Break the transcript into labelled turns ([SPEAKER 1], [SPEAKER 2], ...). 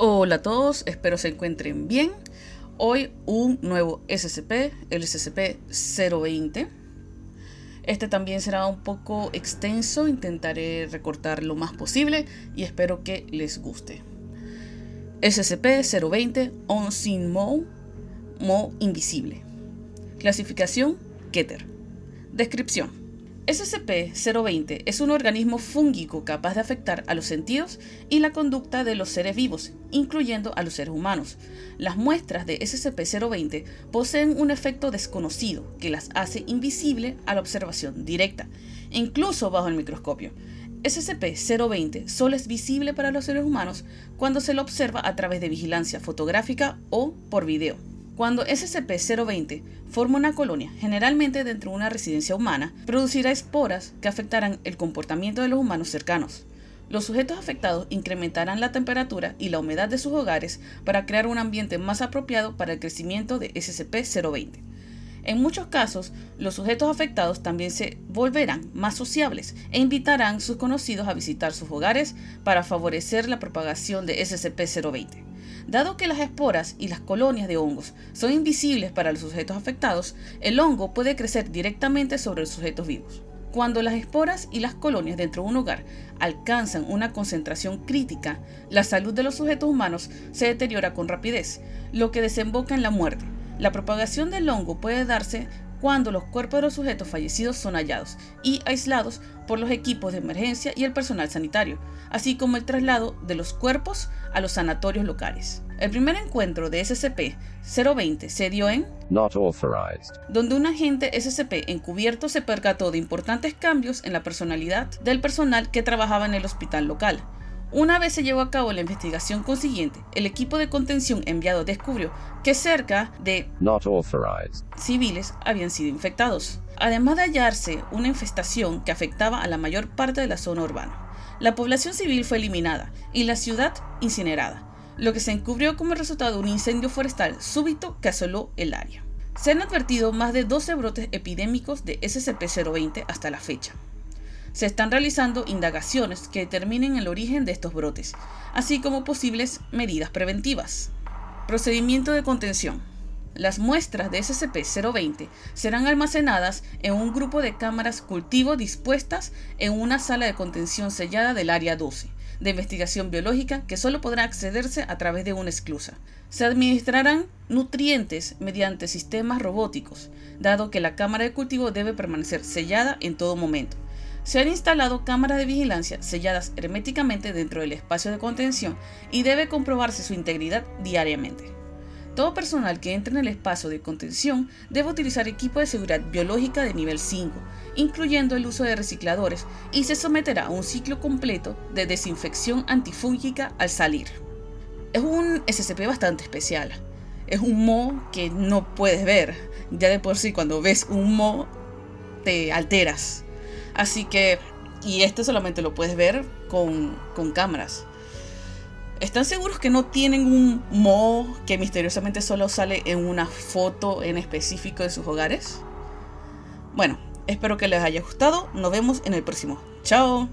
[SPEAKER 1] Hola a todos, espero se encuentren bien. Hoy un nuevo SCP, el SCP-020. Este también será un poco extenso, intentaré recortar lo más posible y espero que les guste. SCP-020 On Sin Mo, Mo Invisible. Clasificación Keter. Descripción. SCP-020 es un organismo fúngico capaz de afectar a los sentidos y la conducta de los seres vivos, incluyendo a los seres humanos. Las muestras de SCP-020 poseen un efecto desconocido que las hace invisible a la observación directa, incluso bajo el microscopio. SCP-020 solo es visible para los seres humanos cuando se lo observa a través de vigilancia fotográfica o por video. Cuando SCP-020 forma una colonia, generalmente dentro de una residencia humana, producirá esporas que afectarán el comportamiento de los humanos cercanos. Los sujetos afectados incrementarán la temperatura y la humedad de sus hogares para crear un ambiente más apropiado para el crecimiento de SCP-020. En muchos casos, los sujetos afectados también se volverán más sociables e invitarán a sus conocidos a visitar sus hogares para favorecer la propagación de SCP-020. Dado que las esporas y las colonias de hongos son invisibles para los sujetos afectados, el hongo puede crecer directamente sobre los sujetos vivos. Cuando las esporas y las colonias dentro de un hogar alcanzan una concentración crítica, la salud de los sujetos humanos se deteriora con rapidez, lo que desemboca en la muerte. La propagación del hongo puede darse cuando los cuerpos de los sujetos fallecidos son hallados y aislados por los equipos de emergencia y el personal sanitario, así como el traslado de los cuerpos a los sanatorios locales. El primer encuentro de SCP-020 se dio en donde un agente SCP encubierto se percató de importantes cambios en la personalidad del personal que trabajaba en el hospital local. Una vez se llevó a cabo la investigación consiguiente, el equipo de contención enviado descubrió que cerca de civiles habían sido infectados, además de hallarse una infestación que afectaba a la mayor parte de la zona urbana. La población civil fue eliminada y la ciudad incinerada, lo que se encubrió como resultado de un incendio forestal súbito que asoló el área. Se han advertido más de 12 brotes epidémicos de SCP-020 hasta la fecha. Se están realizando indagaciones que determinen el origen de estos brotes, así como posibles medidas preventivas. Procedimiento de contención. Las muestras de SCP-020 serán almacenadas en un grupo de cámaras cultivo dispuestas en una sala de contención sellada del Área 12 de investigación biológica que solo podrá accederse a través de una esclusa. Se administrarán nutrientes mediante sistemas robóticos, dado que la cámara de cultivo debe permanecer sellada en todo momento. Se han instalado cámaras de vigilancia selladas herméticamente dentro del espacio de contención y debe comprobarse su integridad diariamente. Todo personal que entre en el espacio de contención debe utilizar equipo de seguridad biológica de nivel 5, incluyendo el uso de recicladores, y se someterá a un ciclo completo de desinfección antifúngica al salir. Es un SCP bastante especial. Es un mo que no puedes ver. Ya de por sí cuando ves un mo te alteras. Así que, y este solamente lo puedes ver con, con cámaras. ¿Están seguros que no tienen un mo que misteriosamente solo sale en una foto en específico de sus hogares? Bueno, espero que les haya gustado. Nos vemos en el próximo. Chao.